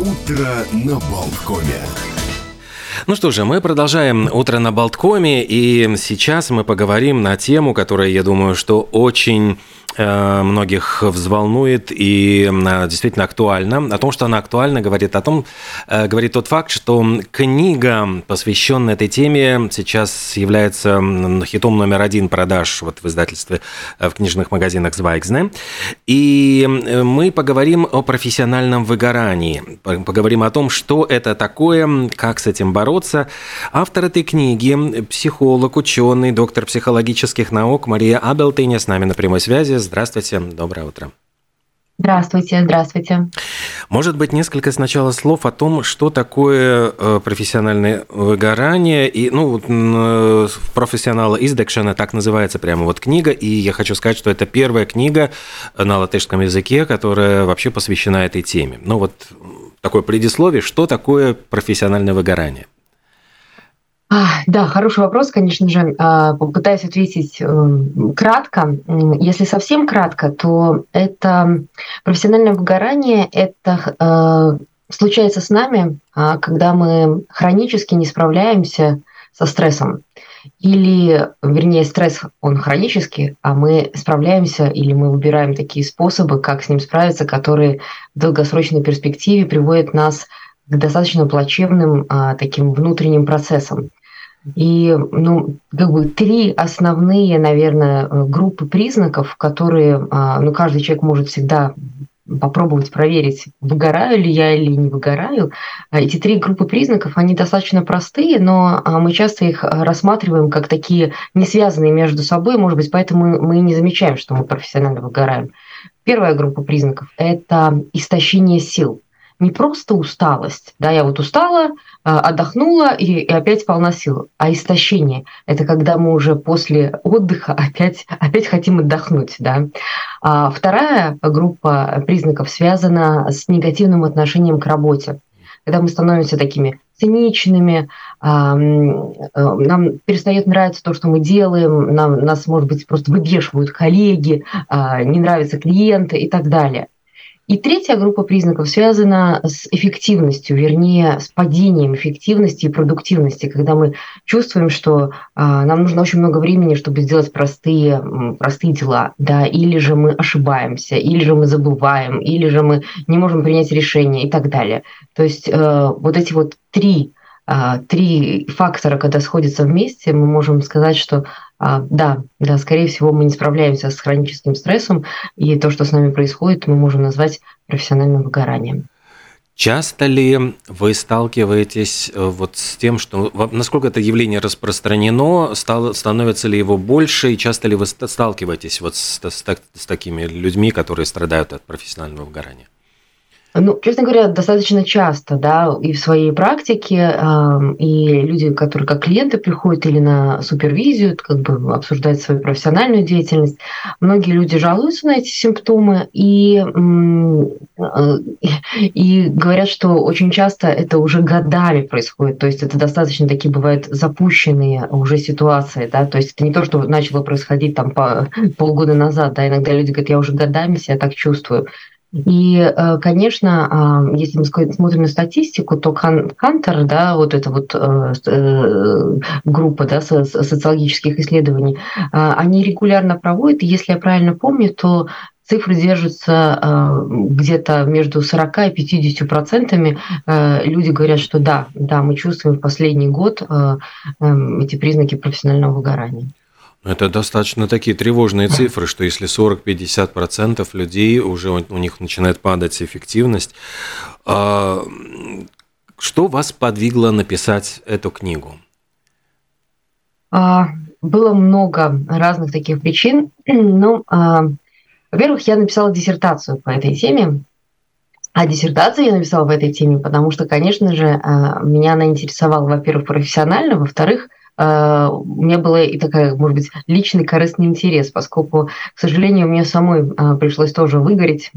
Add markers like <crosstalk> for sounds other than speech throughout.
Утро на Болткоме. Ну что же, мы продолжаем «Утро на Болткоме», и сейчас мы поговорим на тему, которая, я думаю, что очень многих взволнует и действительно актуальна. О том, что она актуальна, говорит о том, э, говорит тот факт, что книга, посвященная этой теме, сейчас является хитом номер один продаж вот в издательстве э, в книжных магазинах Звайкзне. И мы поговорим о профессиональном выгорании, поговорим о том, что это такое, как с этим бороться. Автор этой книги, психолог, ученый, доктор психологических наук Мария Абелтыня с нами на прямой связи. Здравствуйте, доброе утро. Здравствуйте, здравствуйте. Может быть, несколько сначала слов о том, что такое э, профессиональное выгорание. И, ну, э, профессионала издекшена так называется прямо вот книга. И я хочу сказать, что это первая книга на латышском языке, которая вообще посвящена этой теме. Ну, вот такое предисловие, что такое профессиональное выгорание? Да, хороший вопрос, конечно же. А, попытаюсь ответить эм, кратко. Если совсем кратко, то это профессиональное выгорание, это э, случается с нами, а, когда мы хронически не справляемся со стрессом. Или, вернее, стресс, он хронический, а мы справляемся или мы выбираем такие способы, как с ним справиться, которые в долгосрочной перспективе приводят нас к достаточно плачевным а, таким внутренним процессам. И ну, как бы три основные, наверное, группы признаков, которые а, ну, каждый человек может всегда попробовать проверить, выгораю ли я или не выгораю. А эти три группы признаков, они достаточно простые, но а, мы часто их рассматриваем как такие не связанные между собой, может быть, поэтому мы не замечаем, что мы профессионально выгораем. Первая группа признаков – это истощение сил не просто усталость, да, я вот устала, а, отдохнула и, и опять полна сил, а истощение – это когда мы уже после отдыха <laughs> опять, опять хотим отдохнуть, да. А вторая группа признаков связана с негативным отношением к работе, когда мы становимся такими циничными, а, нам перестает нравиться то, что мы делаем, нам, нас, может быть, просто выбешивают коллеги, а, не нравятся клиенты и так далее. И третья группа признаков связана с эффективностью, вернее, с падением эффективности и продуктивности, когда мы чувствуем, что а, нам нужно очень много времени, чтобы сделать простые, простые дела, да, или же мы ошибаемся, или же мы забываем, или же мы не можем принять решение и так далее. То есть э, вот эти вот три а, три фактора, когда сходятся вместе, мы можем сказать, что да, да, скорее всего, мы не справляемся с хроническим стрессом, и то, что с нами происходит, мы можем назвать профессиональным выгоранием. Часто ли вы сталкиваетесь э, вот с тем, что насколько это явление распространено, стало, становится ли его больше, и часто ли вы сталкиваетесь вот с, с, с такими людьми, которые страдают от профессионального выгорания? Ну, честно говоря, достаточно часто, да, и в своей практике, и люди, которые как клиенты приходят или на супервизию, как бы обсуждать свою профессиональную деятельность, многие люди жалуются на эти симптомы и, э, и говорят, что очень часто это уже годами происходит, то есть это достаточно такие бывают запущенные уже ситуации, да, то есть это не то, что начало происходить там по, полгода назад, да, иногда люди говорят, я уже годами себя так чувствую. И, э, конечно, а, если мы смотрим на статистику, то Хантер, да, вот эта вот э, э, группа да, социологических исследований, а, они регулярно проводят, и если я правильно помню, то цифры держатся где-то между 40 и 50 процентами. Люди говорят, что да, да, мы чувствуем в последний год эм, эти признаки профессионального выгорания. Это достаточно такие тревожные <laughs> цифры, что если 40-50% людей уже у них начинает падать эффективность. А, что вас подвигло написать эту книгу? А, было много разных таких причин. <clears throat> Ну, во-первых, я написала диссертацию по этой теме. А диссертацию я написала в этой теме, потому что, конечно же, меня она интересовала, во-первых, профессионально, во-вторых, а, у меня была и такая, может быть, личный корыстный интерес, поскольку, к сожалению, мне самой а, пришлось тоже выгореть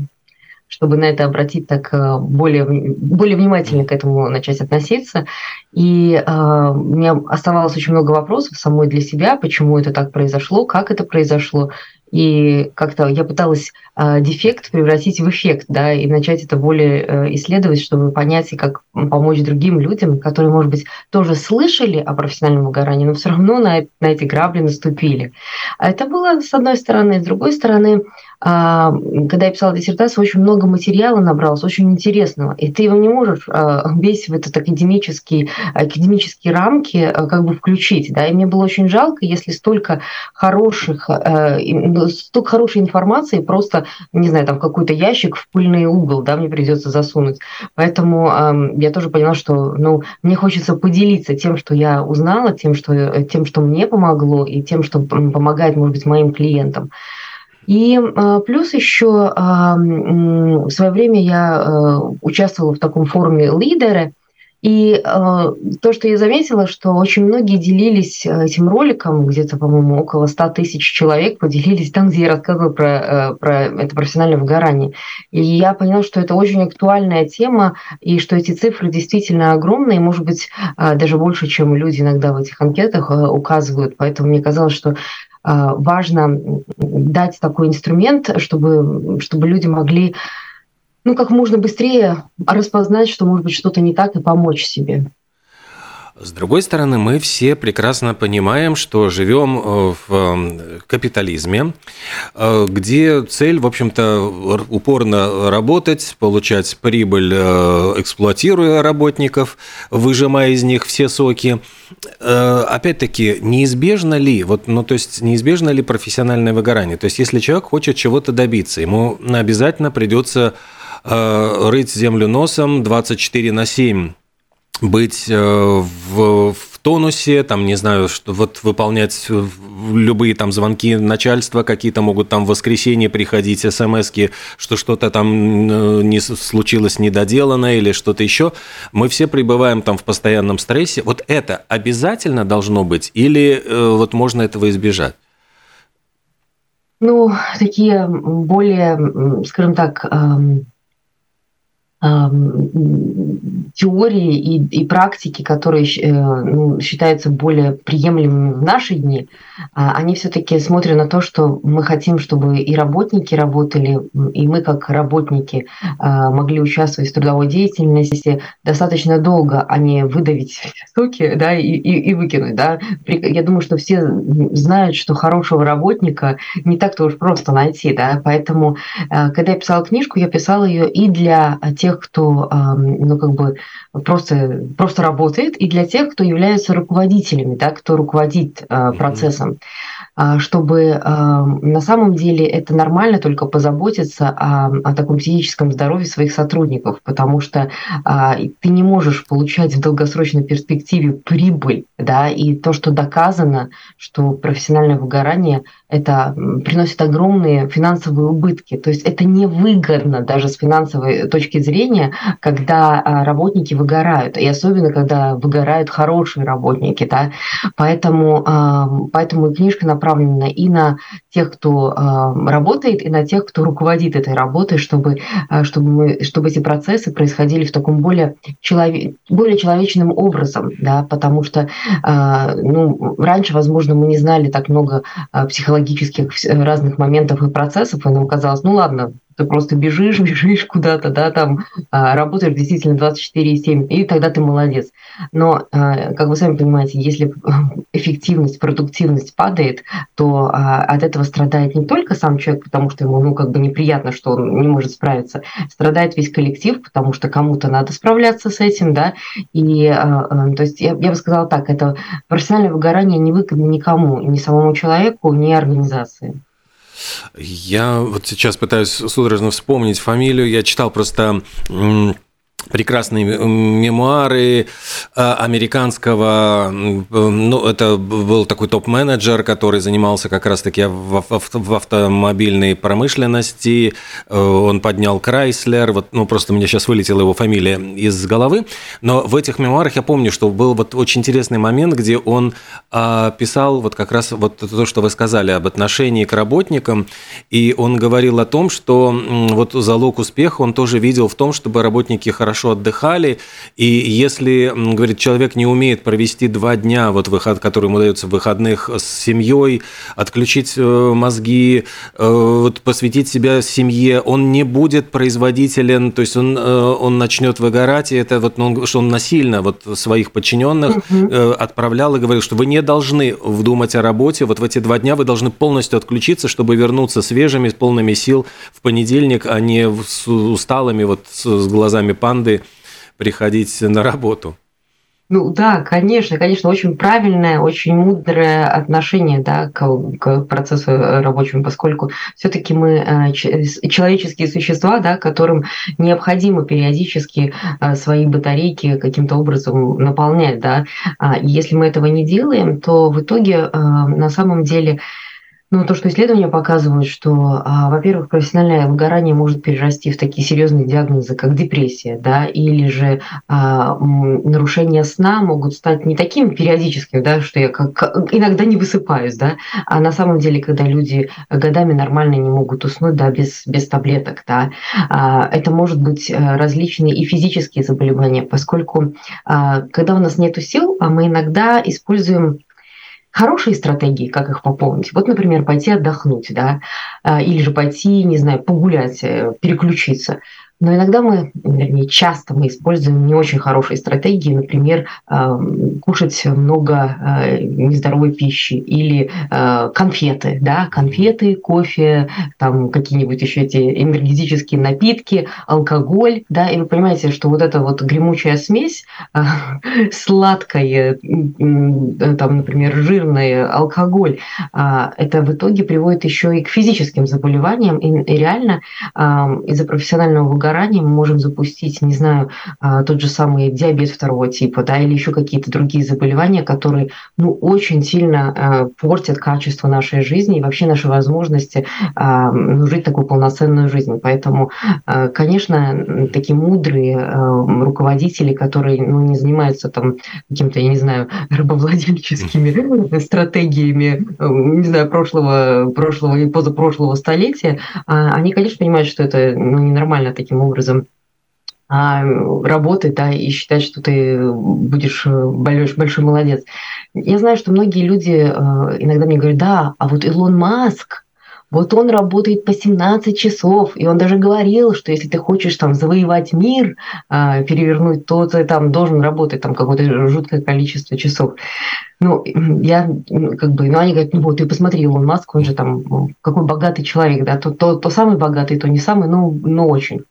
чтобы на это обратить так а, более, более внимательно к этому начать относиться. И э, у меня оставалось очень много вопросов самой для себя, почему это так произошло, как это произошло. И как-то я пыталась э, дефект превратить в эффект, да, и начать это более э, исследовать, чтобы понять, как помочь другим людям, которые, может быть, тоже слышали о профессиональном выгорании, но все равно на, на эти грабли наступили. А это было с одной стороны. С другой стороны, когда я писала диссертацию, очень много материала набралось, очень интересного. И ты его не можешь а, весь в этот академический, академические рамки а, как бы включить. Да? И мне было очень жалко, если столько хороших, ну, столько хорошей информации просто, не знаю, там какой-то ящик в пыльный угол, да, мне придется засунуть. Поэтому я тоже поняла, что ну, мне хочется поделиться тем, что я узнала, тем, что, тем, что мне помогло, и тем, что помогает, может быть, моим клиентам. И а, плюс еще а, в свое время я а, участвовала в таком форуме лидеры, и то, что я заметила, что очень многие делились этим роликом, где-то, по-моему, около 100 тысяч человек поделились там, где я рассказывала про, про это профессиональное выгорание. И я поняла, что это очень актуальная тема, и что эти цифры действительно огромные, может быть, даже больше, чем люди иногда в этих анкетах указывают. Поэтому мне казалось, что важно дать такой инструмент, чтобы, чтобы люди могли ну, как можно быстрее распознать, что может быть что-то не так, и помочь себе. С другой стороны, мы все прекрасно понимаем, что живем э, в э, капитализме, э, где цель, в общем-то, упорно работать, получать прибыль, эксплуатируя работников, выжимая из них все соки. Опять-таки, неизбежно ли, вот, ну, то есть, неизбежно ли профессиональное выгорание? То есть, если человек хочет чего-то добиться, ему обязательно придется рыть землю носом 24 на 7 быть э, в, в тонусе, там, не знаю, что вот выполнять любые там звонки начальства, какие-то могут там в воскресенье приходить смс что что-то там э, не случилось недоделано или что-то еще. Мы все пребываем там в постоянном стрессе. Вот это обязательно должно быть или э, вот можно этого избежать? Ну, такие более, скажем так, эм, теории и, и практики, которые э, ну, считаются более приемлемыми в наши дни, а, они все-таки смотрят на то, что мы хотим, чтобы и работники работали, и мы как работники а, могли участвовать в трудовой деятельности достаточно долго, а не выдавить <laughs> суки да, и, и, и выкинуть. Да. Я думаю, что все знают, что хорошего работника не так-то уж просто найти. Да. Поэтому, а, когда я писала книжку, я писала ее и для тех, тех, кто ну, как бы просто, просто работает, и для тех, кто является руководителями, да, кто руководит э, процессом. А, чтобы а, на самом деле это нормально только позаботиться о, о таком физическом здоровье своих сотрудников, потому что а, ты не можешь получать в долгосрочной перспективе прибыль, да, и то, что доказано, что профессиональное выгорание это приносит огромные финансовые убытки. То есть это невыгодно даже с финансовой точки зрения, когда работники выгорают, и особенно когда выгорают хорошие работники. Да? Поэтому, поэтому книжка направлена и на тех, кто э, работает, и на тех, кто руководит этой работой, чтобы, э, чтобы, мы, чтобы эти процессы происходили в таком более, человек, более человечным образом, да, потому что э, ну, раньше, возможно, мы не знали так много психологических разных моментов и процессов, и нам казалось, ну ладно, ты просто бежишь, <laughs> бежишь куда-то, да, там а, работаешь действительно 24,7, и тогда ты молодец. Но, а, как вы сами понимаете, если <laughs> эффективность, продуктивность падает, то а, от этого страдает не только сам человек, потому что ему, ну, как бы неприятно, что он не может справиться, страдает весь коллектив, потому что кому-то надо справляться с этим, да, и, то есть, я, я бы сказала так, это профессиональное выгорание не выгодно никому, ни самому человеку, ни организации. Я вот сейчас пытаюсь судорожно вспомнить фамилию. Я читал просто прекрасные мемуары э, американского, ну, это был такой топ-менеджер, который занимался как раз-таки в, автомобильной промышленности, э, он поднял Крайслер, вот, ну, просто меня сейчас вылетела его фамилия из головы, но в этих мемуарах я помню, что был вот очень интересный момент, где он а, писал вот как раз вот то, что вы сказали об отношении к работникам, и он говорил о том, что вот залог успеха он тоже видел в том, чтобы работники хорошо хорошо отдыхали. И если, говорит, человек не умеет провести два дня, вот выход, который ему дается в выходных с семьей, отключить э, мозги, э, вот посвятить себя семье, он не будет производителен, то есть он, он начнет выгорать, и это вот, ну, что он насильно вот своих подчиненных угу. отправлял и говорил, что вы не должны вдумать о работе, вот в эти два дня вы должны полностью отключиться, чтобы вернуться свежими, полными сил в понедельник, а не с усталыми, вот с глазами панды приходить на работу. Ну да, конечно, конечно, очень правильное, очень мудрое отношение да, к, к процессу рабочему, поскольку все-таки мы э, человеческие существа, да, которым необходимо периодически э, свои батарейки каким-то образом наполнять. Да. А если мы этого не делаем, то в итоге э, на самом деле ну, то, что исследования показывают, что, а, во-первых, профессиональное выгорание может перерасти в такие серьезные диагнозы, как депрессия, да, или же а, нарушения сна могут стать не таким периодическим, да, что я как, иногда не высыпаюсь, да, а на самом деле, когда люди годами нормально не могут уснуть, да, без, без таблеток, да, а, это может быть э, различные и физические заболевания, поскольку а, когда у нас нет сил, а мы иногда используем хорошие стратегии, как их пополнить. Вот, например, пойти отдохнуть, да, а, или же пойти, не знаю, погулять, э, переключиться. Но иногда мы, вернее, часто мы используем не очень хорошие стратегии, например, кушать много э, нездоровой пищи или э, конфеты, да, конфеты, кофе, там какие-нибудь еще эти энергетические напитки, алкоголь, да, и вы понимаете, что вот эта вот гремучая смесь, э, <laughs> сладкая, там, например, жирная, алкоголь, это в итоге приводит еще и к физическим заболеваниям, и реально из-за профессионального выгорания мы можем запустить, не знаю, а, тот же самый диабет второго типа, да, или еще какие-то другие заболевания, которые, ну, очень сильно а, портят качество нашей жизни и вообще наши возможности а, ну, жить такую полноценную жизнь. Поэтому, конечно, такие мудрые руководители, которые, ну, не занимаются там каким-то, я не знаю, рабовладельческими стратегиями, не знаю, прошлого, прошлого и позапрошлого столетия, они, конечно, понимают, что это ну, ненормально таким таким образом а, работать, да, и считать, что ты будешь э, большой, большой молодец. Я знаю, что многие люди э, иногда мне говорят, да, а вот Илон Маск, вот он работает по 17 часов, и он даже говорил, что если ты хочешь там завоевать мир, а, перевернуть, то ты там должен работать там какое-то жуткое количество часов. Ну, я как бы, ну, они говорят, ну вот, ты посмотри, Илон Маск, он же там какой богатый человек, да, то, то, то самый богатый, то не самый, ну, но очень.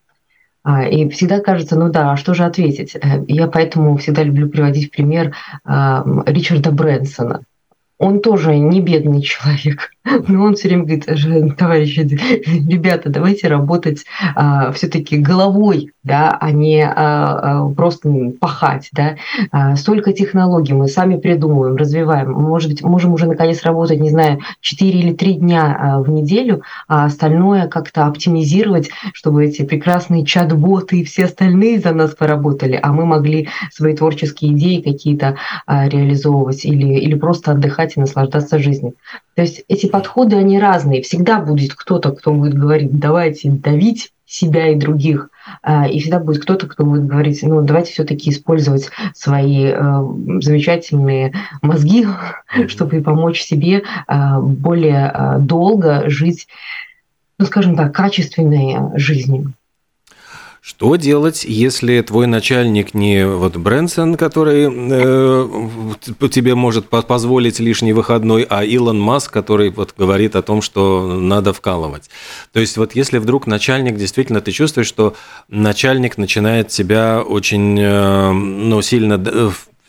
А, и всегда кажется, ну да, а что же ответить? Э, я поэтому всегда люблю приводить пример а, Ричарда Брэнсона он тоже не бедный <laughs> человек, <laughs> но он все время говорит, товарищи, <laughs> ребята, давайте работать а, все-таки головой, да, а не а, а, просто пахать, да. А, столько технологий мы сами придумываем, развиваем. Может быть, можем уже наконец работать, не знаю, 4 или 3 дня а, в неделю, а остальное как-то оптимизировать, чтобы эти прекрасные чат-боты и все остальные за нас поработали, а мы могли свои творческие идеи какие-то а, реализовывать или, или просто отдыхать и наслаждаться жизнью. То есть эти подходы, они разные. Всегда будет кто-то, кто будет говорить, давайте давить себя и других, а, и всегда будет кто-то, кто будет говорить, ну, давайте все-таки использовать свои э, замечательные мозги, чтобы помочь себе э, более э, долго жить, ну, скажем так, качественной жизнью. Что делать, если твой начальник не вот Брэнсон, который э, тебе может позволить лишний выходной, а Илон Маск, который вот говорит о том, что надо вкалывать. То есть вот если вдруг начальник действительно ты чувствуешь, что начальник начинает тебя очень э, ну, сильно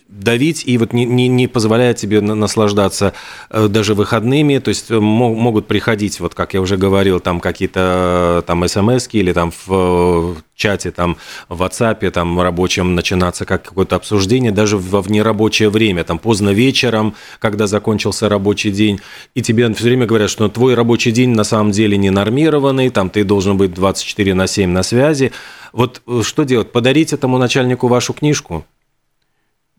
давить и вот не, не, не позволяет тебе наслаждаться э, даже выходными, то есть э, могут приходить, вот как я уже говорил, там какие-то э, там смс или там в чате, там в WhatsApp, там рабочем начинаться как какое-то обсуждение, даже во внерабочее время, там поздно вечером, когда закончился рабочий день, и тебе все время говорят, что твой рабочий день на самом деле не нормированный, там ты должен быть 24 на 7 на связи. Вот что делать? Подарить этому начальнику вашу книжку?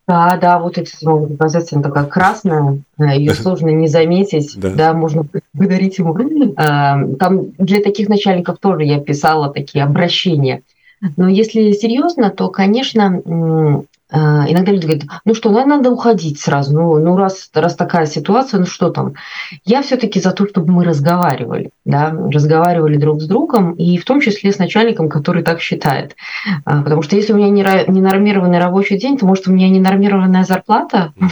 Да, да, вот эти могут показаться, она такая красная, э, ее <laughs> сложно не заметить, да, да можно благодарить ему. Э, там для таких начальников тоже я писала такие обращения. Но если серьезно, то, конечно, а, иногда люди говорят, ну что, наверное, надо уходить сразу. Ну, ну раз, раз такая ситуация, ну что там? Я все-таки за то, чтобы мы разговаривали, да, разговаривали друг с другом, и в том числе с начальником, который так считает. А, потому что если у меня не нормированный рабочий день, то может у меня ненормированная зарплата. <laughs>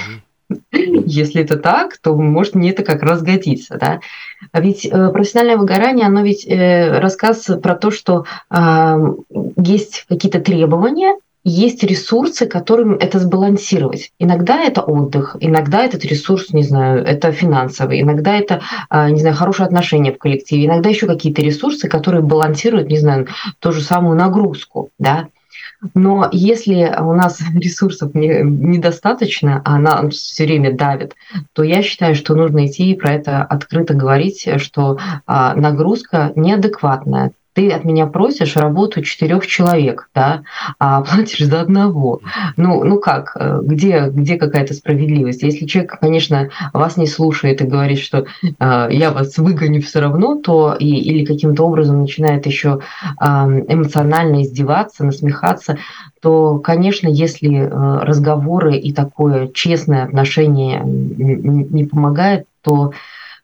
Если это так, то может мне это как раз годится. Да? А ведь э, профессиональное выгорание, оно ведь э, рассказ про то, что есть какие-то требования, есть ресурсы, которым это сбалансировать. Иногда это отдых, иногда этот ресурс, не знаю, это финансовый, иногда это, а, не знаю, хорошие отношения в коллективе, иногда еще какие-то ресурсы, которые балансируют, не знаю, ту же самую нагрузку, да. Но если у нас <laughs> ресурсов не, недостаточно, а она все время давит, то я считаю, что нужно идти и про это открыто говорить, что а, нагрузка неадекватная ты от меня просишь работу четырех человек, да, а платишь за одного. Ну, ну как, э, где, где какая-то справедливость? Если человек, конечно, вас не слушает и говорит, что э, я вас выгоню все равно, то и, или каким-то образом начинает еще э, эмоционально издеваться, насмехаться, то, конечно, если э, разговоры и такое честное отношение не помогает, то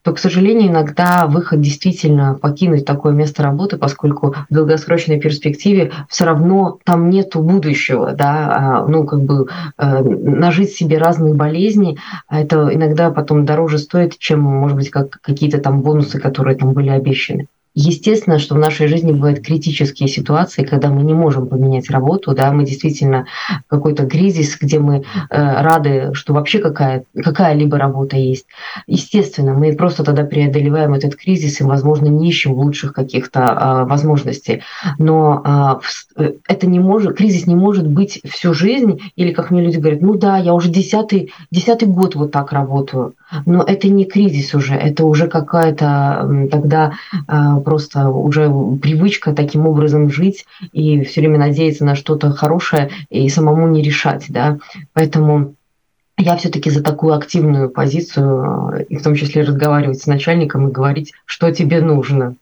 то, к сожалению, иногда выход действительно покинуть такое место работы, поскольку в долгосрочной перспективе все равно там нету будущего, да, а, ну, как бы э, нажить себе разные болезни, а это иногда потом дороже стоит, чем, может быть, как какие-то там бонусы, которые там были обещаны. Естественно, что в нашей жизни бывают критические ситуации, когда мы не можем поменять работу, да, мы действительно какой-то кризис, где мы э, рады, что вообще какая, какая-либо работа есть. Естественно, мы просто тогда преодолеваем этот кризис и, возможно, не ищем лучших каких-то э, возможностей. Но э, это не может, кризис не может быть всю жизнь, или как мне люди говорят, ну да, я уже десятый, десятый год вот так работаю. Но это не кризис уже, это уже какая-то тогда а, просто уже привычка таким образом жить и все время надеяться на что-то хорошее и самому не решать, да. Поэтому я все-таки за такую активную позицию, и в том числе разговаривать с начальником и говорить, что тебе нужно.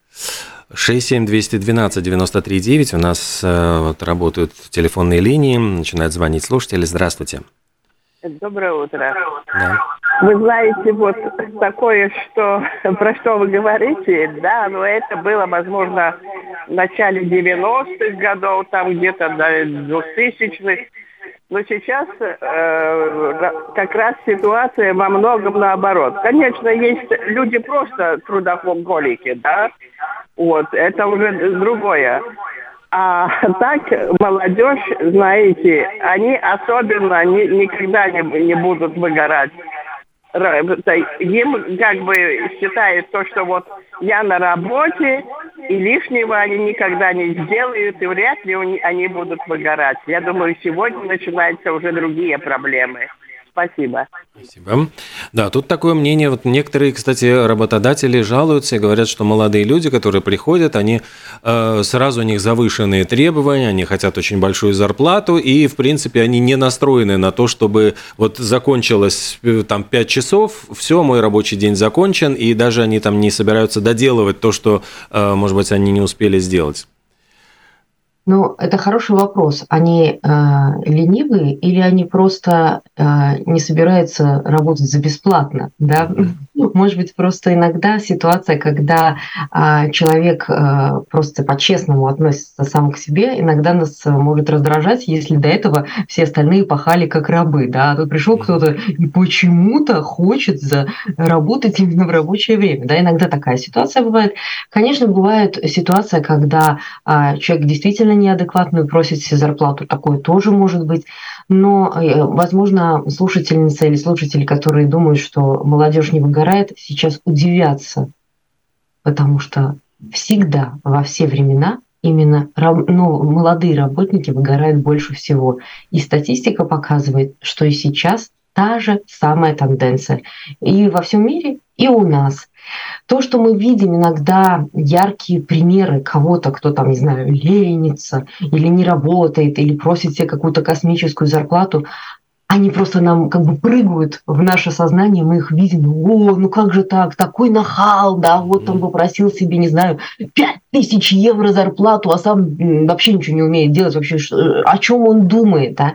67212-93-9. У нас э, вот, работают телефонные линии. Начинают звонить слушатели. Здравствуйте. Доброе утро. Да. Вы знаете, вот такое, что про что вы говорите, да, но это было, возможно, в начале 90-х годов, там где-то до 2000-х. Но сейчас э, как раз ситуация во многом наоборот. Конечно, есть люди просто трудоголики, да, вот, это уже другое. А так молодежь, знаете, они особенно ни, никогда не, не будут выгорать. Им как бы считают то, что вот я на работе, и лишнего они никогда не сделают, и вряд ли они будут выгорать. Я думаю, сегодня начинаются уже другие проблемы. Спасибо. Спасибо. Да, тут такое мнение. Вот некоторые, кстати, работодатели жалуются и говорят, что молодые люди, которые приходят, они э, сразу у них завышенные требования, они хотят очень большую зарплату, и, в принципе, они не настроены на то, чтобы вот закончилось э, там 5 часов, все, мой рабочий день закончен, и даже они там не собираются доделывать то, что, э, может быть, они не успели сделать. Ну, это хороший вопрос. Они э, ленивые или они просто э, не собираются работать за бесплатно? Да? Может быть, просто иногда ситуация, когда э, человек э, просто по-честному относится сам к себе, иногда нас может раздражать, если до этого все остальные пахали как рабы. Да? А тут пришел кто-то и почему-то хочет за, работать именно в рабочее время. Да? Иногда такая ситуация бывает. Конечно, бывает ситуация, когда э, человек действительно неадекватную, просите зарплату, такое тоже может быть. Но, э, возможно, слушательница или слушатели, которые думают, что молодежь не выгорает, сейчас удивятся, потому что всегда, во все времена именно ну, молодые работники выгорают больше всего. И статистика показывает, что и сейчас та же самая тенденция. И во всем мире, и у нас. То, что мы видим иногда яркие примеры кого-то, кто там, не знаю, ленится или не работает, или просит себе какую-то космическую зарплату, они просто нам как бы прыгают в наше сознание, мы их видим, о, ну как же так, такой нахал, да, вот он попросил себе, не знаю, 5000 евро зарплату, а сам вообще ничего не умеет делать, вообще о чем он думает, да.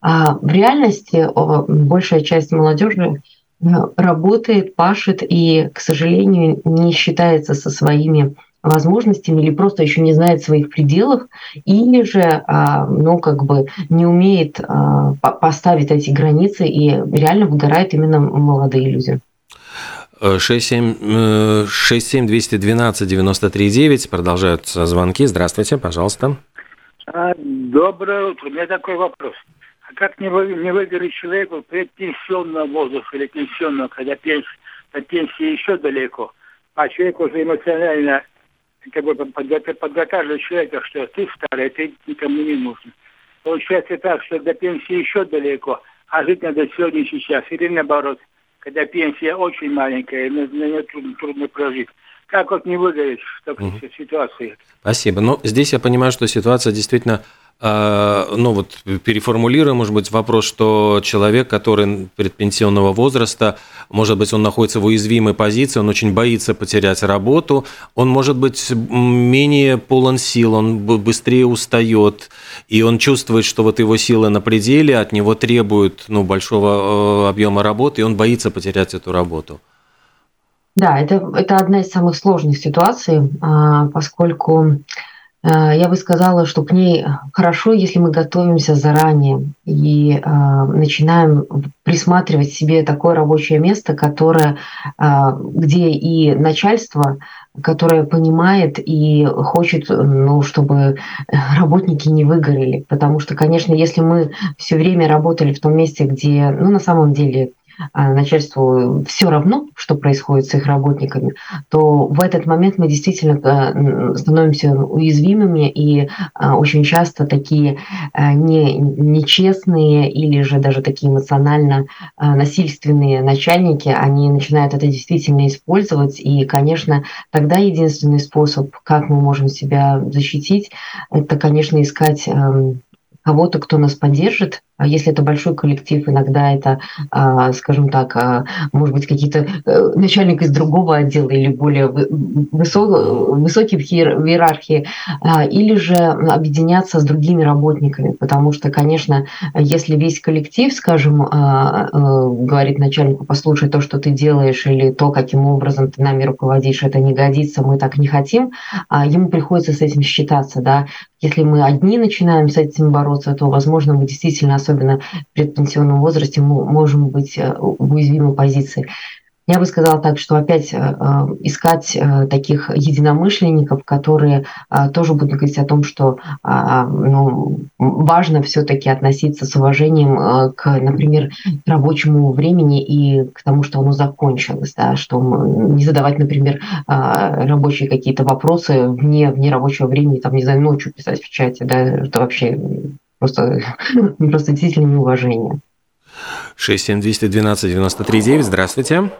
А в реальности большая часть молодежи работает, пашет и, к сожалению, не считается со своими возможностями или просто еще не знает своих пределов, или же, а, ну, как бы не умеет а, поставить эти границы и реально выгорают именно молодые люди. 67-212-93-9. Продолжаются звонки. Здравствуйте, пожалуйста. А, доброе утро. У меня такой вопрос. А как не, вы, не выгореть человеку предпенсионного возраста или пенсионного, когда пенсия, до пенсии еще далеко, а человек уже эмоционально как бы подготавливать человека, что ты старый, ты никому не нужен. Получается так, что до пенсии еще далеко, а жить надо сегодня и сейчас. Или наоборот, когда пенсия очень маленькая, на нее трудно, трудно прожить. Как вот не выгореть в такой угу. ситуации? Спасибо. Ну, здесь я понимаю, что ситуация действительно а, ну вот переформулируем, может быть, вопрос, что человек, который предпенсионного возраста, может быть, он находится в уязвимой позиции, он очень боится потерять работу, он может быть менее полон сил, он быстрее устает, и он чувствует, что вот его силы на пределе, от него требуют ну, большого э, объема работы, и он боится потерять эту работу. Да, это, это одна из самых сложных ситуаций, а, поскольку я бы сказала, что к ней хорошо, если мы готовимся заранее и э, начинаем присматривать себе такое рабочее место, которое, э, где и начальство, которое понимает и хочет, ну, чтобы работники не выгорели. Потому что, конечно, если мы все время работали в том месте, где, ну, на самом деле начальству все равно, что происходит с их работниками, то в этот момент мы действительно э, становимся уязвимыми, и а, очень часто такие э, не, нечестные или же даже такие эмоционально э, насильственные начальники, они начинают это действительно использовать, и, конечно, тогда единственный способ, как мы можем себя защитить, это, конечно, искать эм, кого-то, кто нас поддержит, а если это большой коллектив, иногда это, а, скажем так, а, может быть, какие-то э, начальник из другого отдела или более высокий в иерархии, или же объединяться с другими работниками, потому что, конечно, если весь коллектив, скажем, э, говорит начальнику, послушай, то, что ты делаешь, или то, каким образом ты нами руководишь, это не годится, мы так не хотим, ему приходится с этим считаться, да. Если мы одни начинаем с этим бороться, то, возможно, мы действительно особенно в предпенсионном возрасте, мы можем быть э, в уязвимой позиции. Я бы сказала так, что опять э, э, искать таких единомышленников, которые тоже будут говорить о том, что ну, важно все-таки относиться с уважением к, например, рабочему времени и к тому, что оно закончилось, да, что не задавать, например, рабочие какие-то вопросы вне, вне рабочего времени, там, не знаю, ночью писать в чате, да, это вообще Просто, <laughs> просто действительно неуважение. 67212-93-9. Здравствуйте.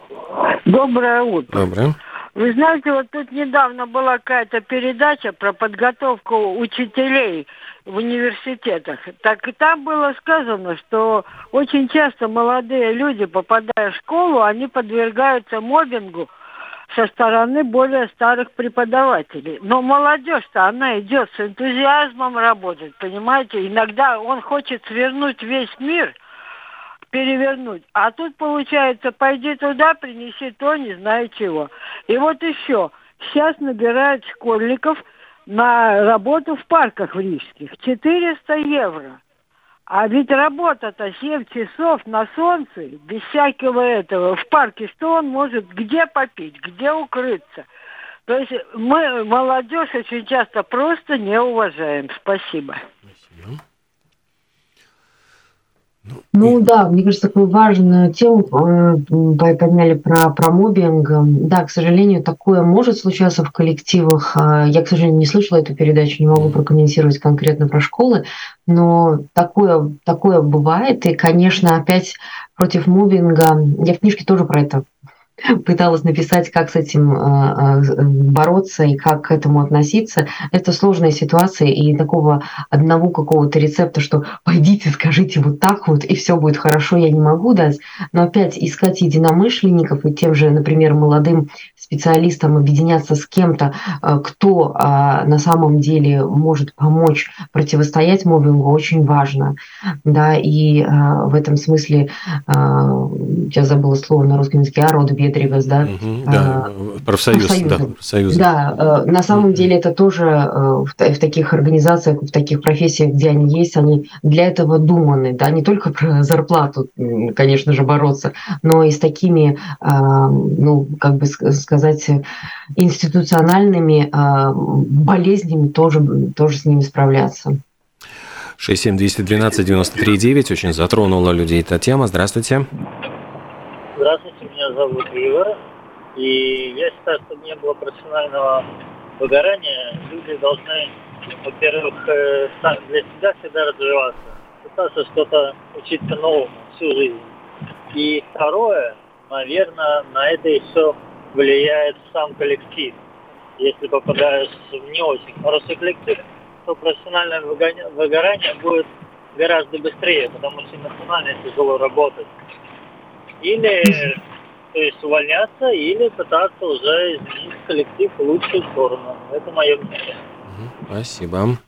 Доброе утро. Доброе. Вы знаете, вот тут недавно была какая-то передача про подготовку учителей в университетах. Так и там было сказано, что очень часто молодые люди, попадая в школу, они подвергаются мобингу со стороны более старых преподавателей. Но молодежь-то, она идет с энтузиазмом работать, понимаете? Иногда он хочет свернуть весь мир, перевернуть. А тут, получается, пойди туда, принеси то, не знаю чего. И вот еще. Сейчас набирают школьников на работу в парках в Рижских. 400 евро. А ведь работа-то 7 часов на солнце, без всякого этого, в парке, что он может, где попить, где укрыться. То есть мы, молодежь, очень часто просто не уважаем. Спасибо. Спасибо. Ну да, мне кажется, такую важную тему э, подняли про, про мобинг. Да, к сожалению, такое может случаться в коллективах. А, я, к сожалению, не слышала эту передачу, не могу прокомментировать конкретно про школы, но такое, такое бывает. И, конечно, опять против мобинга, я в книжке тоже про это пыталась написать, как с этим э, э, бороться и как к этому относиться. Это сложная ситуация, и такого одного какого-то рецепта, что пойдите, скажите вот так вот, и все будет хорошо, я не могу дать. Но опять искать единомышленников и тем же, например, молодым специалистам объединяться с кем-то, э, кто а, на самом деле может помочь противостоять мобингу, очень важно. Да, и в этом смысле, я забыла слово на русском языке, а рода Бедригас, да? Угу, да, а, профсоюз. Да, профсоюзы. да, э, на самом деле это тоже э, в, в таких организациях, в таких профессиях, где они есть, они для этого думаны, да, не только про зарплату, конечно же, бороться, но и с такими, а, ну, как бы сказать, институциональными болезнями тоже, тоже с ними справляться. 67212-93-9. Очень затронула людей эта тема. Здравствуйте. Здравствуйте, зовут Игорь. И я считаю, что не было профессионального выгорания, люди должны, во-первых, э, для себя всегда развиваться, пытаться что-то учиться новому всю жизнь. И второе, наверное, на это еще влияет сам коллектив. Если попадаешь в не очень хороший коллектив, то профессиональное выгорание будет гораздо быстрее, потому что эмоционально тяжело работать. Или то есть увольняться, или пытаться уже изменить коллектив в лучшую сторону. Это мое мнение. Спасибо.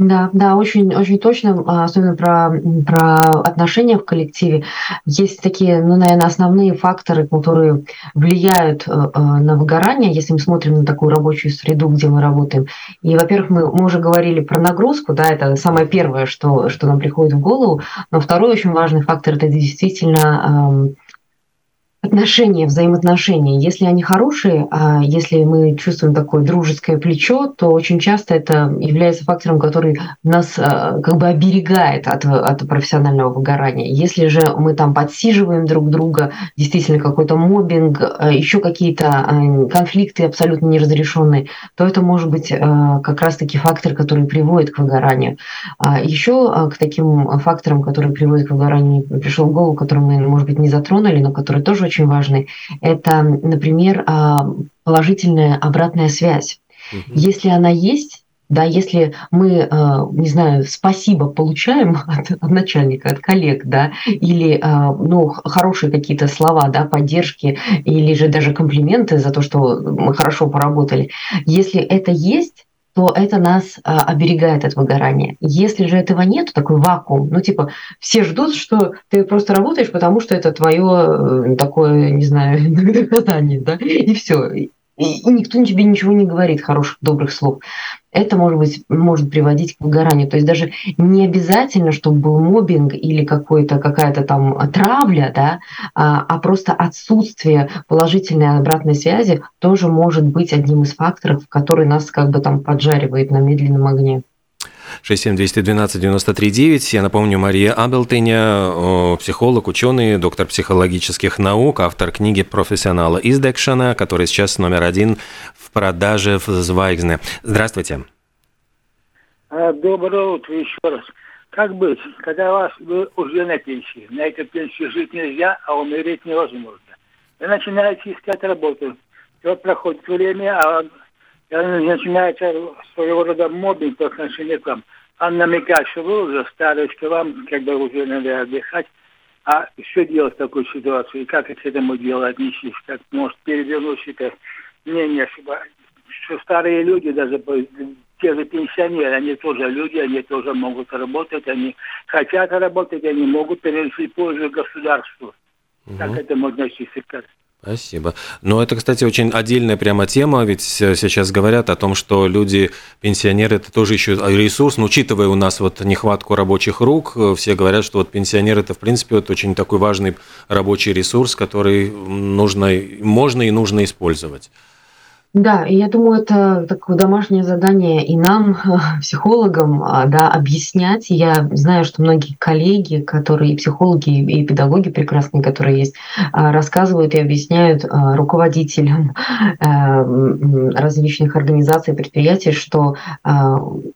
Да, да, очень, очень точно, а, особенно про, про отношения в коллективе. Есть такие, ну, наверное, основные факторы, которые влияют э, э, на выгорание, если мы смотрим на такую рабочую среду, где мы работаем. И, во-первых, мы, мы уже говорили про нагрузку, да, это самое первое, что, что нам приходит в голову. Но второй очень важный фактор – это действительно отношения, взаимоотношения, если они хорошие, а если мы чувствуем такое дружеское плечо, то очень часто это является фактором, который нас а, как бы оберегает от, от профессионального выгорания. Если же мы там подсиживаем друг друга, действительно какой-то мобинг, а, еще какие-то а, конфликты абсолютно неразрешенные, то это может быть как раз-таки фактор, который приводит к выгоранию. Еще к таким факторам, которые приводят к выгоранию, пришел в голову, который мы, может быть, не затронули, но который тоже очень важный, это, например, а, положительная обратная связь. Угу. Если она есть, да, если мы, а, не знаю, спасибо получаем <laughs> от, от начальника, от коллег, да, или, а, ну, хорошие какие-то слова, да, поддержки, или же даже комплименты за то, что мы хорошо поработали, если это есть, то это нас а, оберегает от выгорания. Если же этого нет, такой вакуум, ну типа все ждут, что ты просто работаешь, потому что это твое э, такое, не знаю, <laughs> наказание, да, и все и, никто тебе ничего не говорит хороших, добрых слов. Это может быть может приводить к выгоранию. То есть даже не обязательно, чтобы был мобинг или какой-то какая-то там травля, да, а, а просто отсутствие положительной обратной связи тоже может быть одним из факторов, который нас как бы там поджаривает на медленном огне. 67212-93-9. Я напомню, Мария Абелтыня, психолог, ученый, доктор психологических наук, автор книги профессионала из Декшена, который сейчас номер один продаже в Звайгзне. Здравствуйте. А, доброе утро еще раз. Как быть, когда вас вы уже на пенсии? На этой пенсии жить нельзя, а умереть невозможно. Вы начинаете искать работу. Вот проходит время, а начинается своего рода мобинг по отношению к вам. Он намекает, что вы уже старый, что вам как бы уже надо отдыхать. А что делать в такой ситуации? Как к этому делу отнестись? Как может перевернуть это мнение, что старые люди, даже те же пенсионеры, они тоже люди, они тоже могут работать, они хотят работать, они могут перенести пользу государству. Угу. Как это можно к Спасибо. Но это, кстати, очень отдельная прямо тема, ведь сейчас говорят о том, что люди, пенсионеры, это тоже еще ресурс, но учитывая у нас вот нехватку рабочих рук, все говорят, что вот пенсионеры это, в принципе, вот очень такой важный рабочий ресурс, который нужно, можно и нужно использовать. Да, и я думаю, это такое домашнее задание и нам, <laughs> психологам, а, да, объяснять. Я знаю, что многие коллеги, которые и психологи, и педагоги прекрасные, которые есть, а, рассказывают и объясняют а, руководителям <laughs> различных организаций, предприятий, что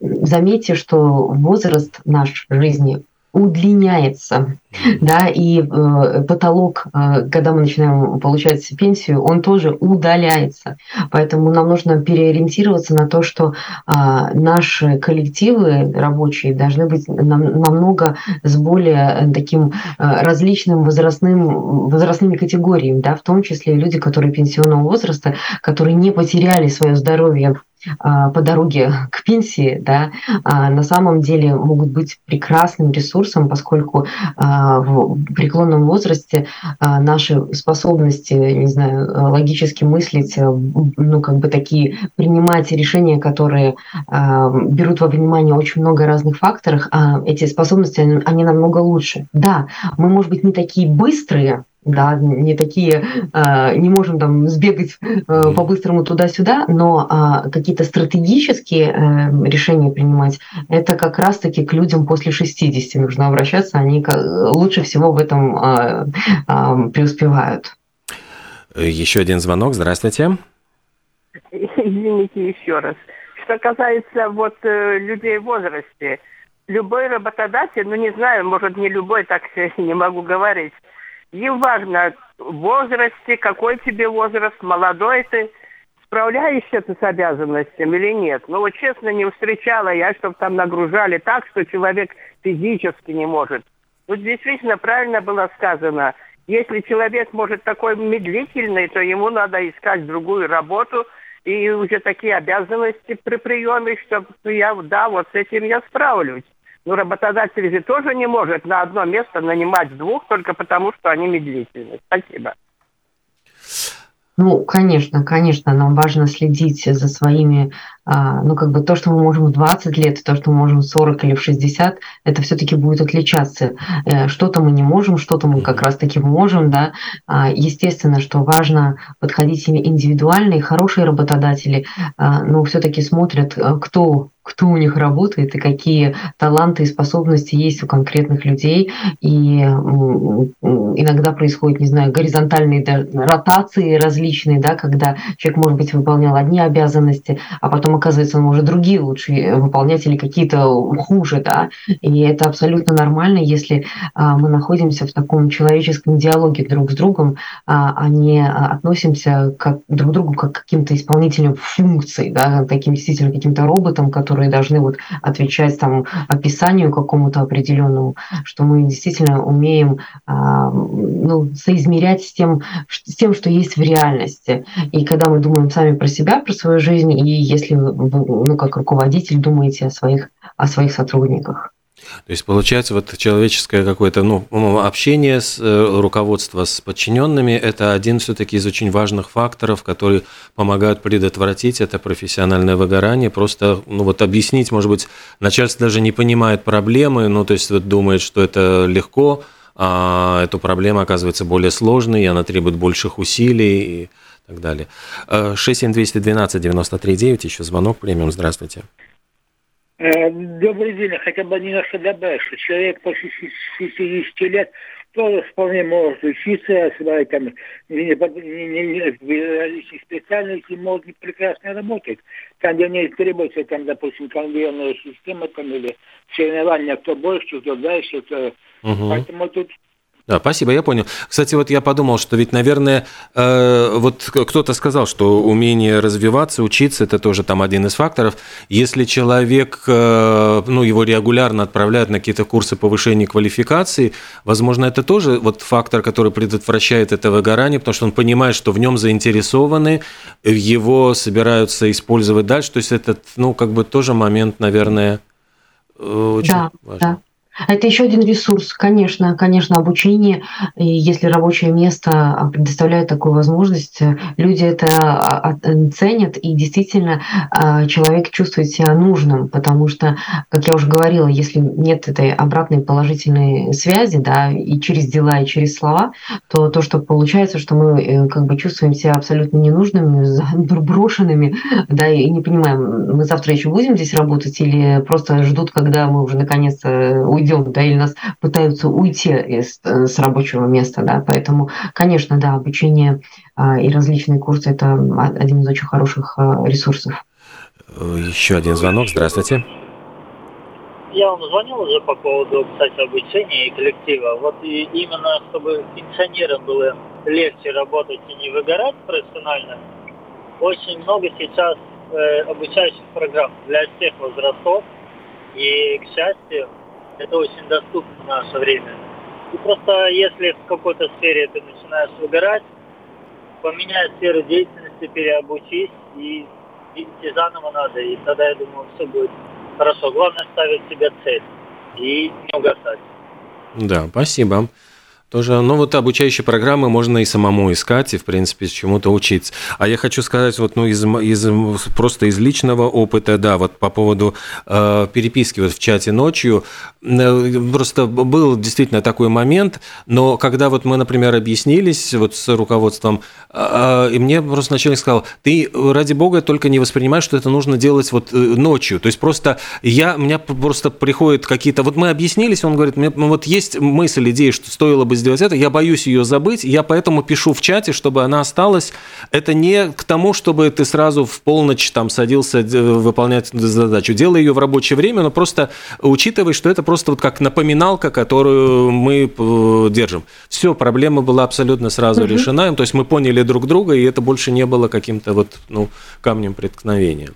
заметьте, что возраст нашей жизни удлиняется. Да, и э, потолок, э, когда мы начинаем получать пенсию, он тоже удаляется. Поэтому нам нужно переориентироваться на то, что э, наши коллективы рабочие должны быть нам, намного с более э, таким э, различным возрастным, возрастными категориями, да, в том числе люди, которые пенсионного возраста, которые не потеряли свое здоровье а, по дороге к пенсии, да, а, на самом деле могут быть прекрасным ресурсом, поскольку в преклонном возрасте наши способности, не знаю, логически мыслить, э, ну, как бы такие, принимать решения, которые берут во внимание очень много разных факторов, эти способности, они намного лучше. Да, мы, может быть, не такие быстрые, да, не такие, э, не можем там сбегать э, по-быстрому туда-сюда, но э, какие-то стратегические э, решения принимать, это как раз-таки к людям после 60 нужно обращаться, они лучше всего в этом э, преуспевают. Еще один звонок, здравствуйте. Извините еще раз. Что касается вот э, людей в возрасте, любой работодатель, ну не знаю, может не любой, так <laughs> не могу говорить, им важно в возрасте, какой тебе возраст, молодой ты, справляешься ты с обязанностями или нет. Ну вот честно, не встречала я, чтобы там нагружали так, что человек физически не может. Тут действительно правильно было сказано, если человек может такой медлительный, то ему надо искать другую работу и уже такие обязанности при приеме, чтобы я, да, вот с этим я справлюсь. Ну, работодатель же тоже не может на одно место нанимать двух только потому, что они медлительны. Спасибо. Ну, конечно, конечно, нам важно следить за своими, а, ну, как бы то, что мы можем в 20 лет, то, что мы можем в 40 или в 60, это все-таки будет отличаться. Э, что-то мы не можем, что-то мы как раз-таки можем, да. А, естественно, что важно подходить индивидуально, и хорошие работодатели, а, ну, все-таки смотрят, э, кто кто у них работает и какие таланты и способности есть у конкретных людей. И иногда происходят, не знаю, горизонтальные ротации различные, да, когда человек, может быть, выполнял одни обязанности, а потом, оказывается, он может другие лучше выполнять или какие-то хуже. Да. И это абсолютно нормально, если а, мы находимся в таком человеческом диалоге друг с другом, а, а не относимся как, друг к другу как к каким-то исполнителям функций, да, таким действительно каким-то роботом, который которые должны вот отвечать там описанию какому-то определенному, что мы действительно умеем а, ну, соизмерять с тем, с тем, что есть в реальности. И когда мы думаем сами про себя, про свою жизнь, и если вы, ну, как руководитель думаете о своих, о своих сотрудниках. То есть получается вот человеческое какое-то ну, общение с э, руководство с подчиненными – это один все-таки из очень важных факторов, которые помогают предотвратить это профессиональное выгорание. Просто ну, вот объяснить, может быть, начальство даже не понимает проблемы, ну то есть вот думает, что это легко, а эту проблему оказывается более сложной, и она требует больших усилий и так далее. 67212 93 9, еще звонок премиум, здравствуйте. Э, добрый день. Хотя бы немножко добавить, что человек после 60 лет тоже вполне может учиться, свои там не, не, не, различных специальностей, может прекрасно работать. Там, где не требуется, там, допустим, конвейерная система там, или соревнования, кто больше, кто дальше. Кто... Угу. Поэтому тут да, спасибо, я понял. Кстати, вот я подумал, что ведь, наверное, э, вот кто-то сказал, что умение развиваться, учиться, это тоже там один из факторов. Если человек, э, ну, его регулярно отправляют на какие-то курсы повышения квалификации, возможно, это тоже вот фактор, который предотвращает это выгорание, потому что он понимает, что в нем заинтересованы, его собираются использовать дальше. То есть это, ну, как бы тоже момент, наверное, э, очень да, важный. Да. Это еще один ресурс, конечно, конечно, обучение. И если рабочее место предоставляет такую возможность, люди это а, а, ценят, и действительно а, человек чувствует себя нужным, потому что, как я уже говорила, если нет этой обратной положительной связи, да, и через дела, и через слова, то то, что получается, что мы э, как бы чувствуем себя абсолютно ненужными, <laughs> брошенными, да, и не понимаем, мы завтра еще будем здесь работать или просто ждут, когда мы уже наконец уйдем уйдем, да, или нас пытаются уйти из, э, с рабочего места, да, поэтому, конечно, да, обучение а, и различные курсы – это один из очень хороших а, ресурсов. Еще один звонок, здравствуйте. я вам звонил уже по поводу, кстати, обучения и коллектива. Вот и именно, чтобы пенсионерам было легче работать и не выгорать профессионально, очень много сейчас э, обучающих программ для всех возрастов. И, к счастью, это очень доступно в наше время. И просто если в какой-то сфере ты начинаешь выгорать, поменяй сферу деятельности, переобучись и идти заново надо. И тогда, я думаю, все будет хорошо. Главное ставить себе цель и не угасать. Да, спасибо тоже, ну вот обучающие программы можно и самому искать, и, в принципе, чему-то учиться. А я хочу сказать, вот, ну, из, из, просто из личного опыта, да, вот по поводу э, переписки вот в чате ночью, э, просто был действительно такой момент, но когда вот мы, например, объяснились вот с руководством, э, и мне просто начальник сказал, ты, ради бога, только не воспринимай, что это нужно делать вот э, ночью, то есть просто я, у меня просто приходят какие-то, вот мы объяснились, он говорит, мне вот есть мысль, идея, что стоило бы сделать это, я боюсь ее забыть, я поэтому пишу в чате, чтобы она осталась. Это не к тому, чтобы ты сразу в полночь там садился выполнять задачу. Делай ее в рабочее время, но просто учитывай, что это просто вот как напоминалка, которую мы э, держим. Все, проблема была абсолютно сразу угу. решена, то есть мы поняли друг друга, и это больше не было каким-то вот ну, камнем преткновения.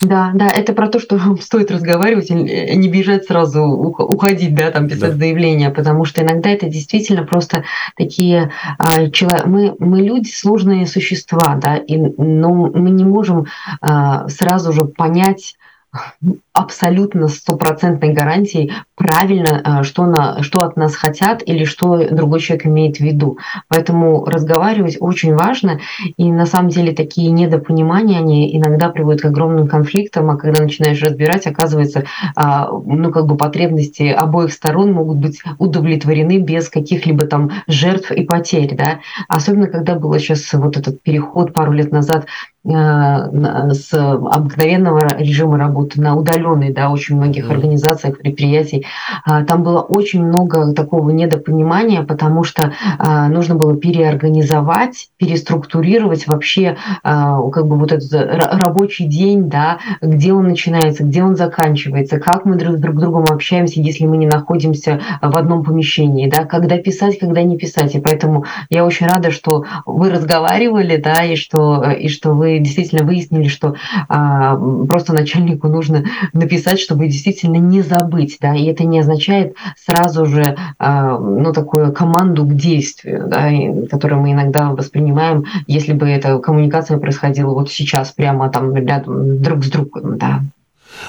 Да, да, это про то, что <laughs> стоит разговаривать, э, не бежать сразу, уходить, да, там писать да. заявление, потому что иногда это действительно просто такие а, человек, мы мы люди сложные существа, да, и но мы не можем а, сразу же понять <laughs> абсолютно стопроцентной гарантией правильно, э, что, на, что от нас хотят или что другой человек имеет в виду. Поэтому разговаривать очень важно, и на самом деле такие недопонимания, они иногда приводят к огромным конфликтам, а когда начинаешь разбирать, оказывается, а, ну, как бы потребности обоих сторон могут быть удовлетворены без каких-либо там жертв и потерь, да. Особенно, когда был сейчас вот этот переход пару лет назад э, с обыкновенного режима работы на удаленный, да, очень многих организациях, предприятий, а, там было очень много такого недопонимания, потому что а, нужно было переорганизовать, переструктурировать вообще а, как бы вот этот рабочий день, да, где он начинается, где он заканчивается, как мы друг с друг другом общаемся, если мы не находимся в одном помещении, да, когда писать, когда не писать. И поэтому я очень рада, что вы разговаривали, да, и что, и что вы действительно выяснили, что а, просто начальнику нужно написать, чтобы действительно не забыть, да, и это не означает сразу же а, ну, такую команду к действию, да, которую мы иногда воспринимаем, если бы эта коммуникация происходила вот сейчас, прямо там рядом друг с другом, да.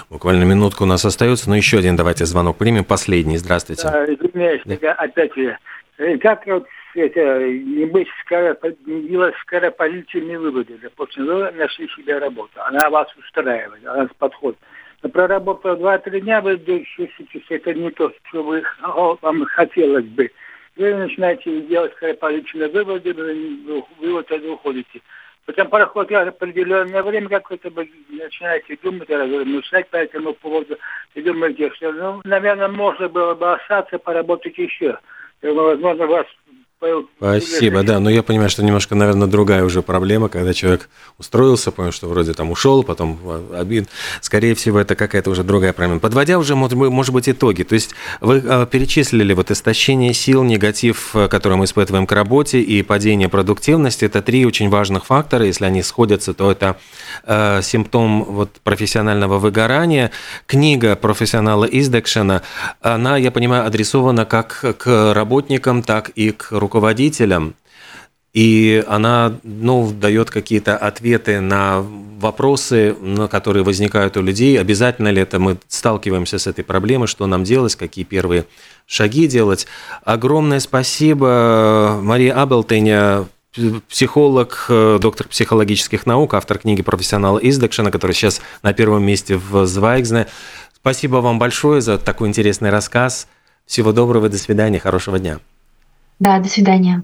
Буквально минутку у нас остается, но еще один давайте звонок примем, последний. Здравствуйте. Да, извиняюсь, да. опять я. Э, как вот это, не быть скоро, не делать скоропалительные выводы. Допустим, вы нашли себе работу, она вас устраивает, она вас подходит проработав 2-3 дня, вы чувствуете, что это не то, что вы, вам хотелось бы. Вы начинаете делать личные выводы, вы, вы вот это уходите. Потом проходит определенное время, какое-то вы начинаете думать, размышлять по этому поводу, и думаете, что, ну, наверное, можно было бы остаться, поработать еще. И, возможно, вас Спасибо, да, но я понимаю, что немножко, наверное, другая уже проблема, когда человек устроился, понял, что вроде там ушел, потом обид. Скорее всего, это какая-то уже другая проблема. Подводя уже, может быть, итоги, то есть вы а, перечислили вот истощение сил, негатив, э, который мы испытываем к работе и падение продуктивности, это три очень важных фактора, если они сходятся, то это э, симптом вот профессионального выгорания. Книга профессионала Издекшена, она, я понимаю, адресована как к работникам, так и к руководителям руководителям, и она ну, дает какие-то ответы на вопросы, на которые возникают у людей. Обязательно ли это мы сталкиваемся с этой проблемой, что нам делать, какие первые шаги делать. Огромное спасибо Марии Абелтене, психолог, доктор психологических наук, автор книги «Профессионал Издекшена», который сейчас на первом месте в Звайгзне. Спасибо вам большое за такой интересный рассказ. Всего доброго, до свидания, хорошего дня. Да, до свидания.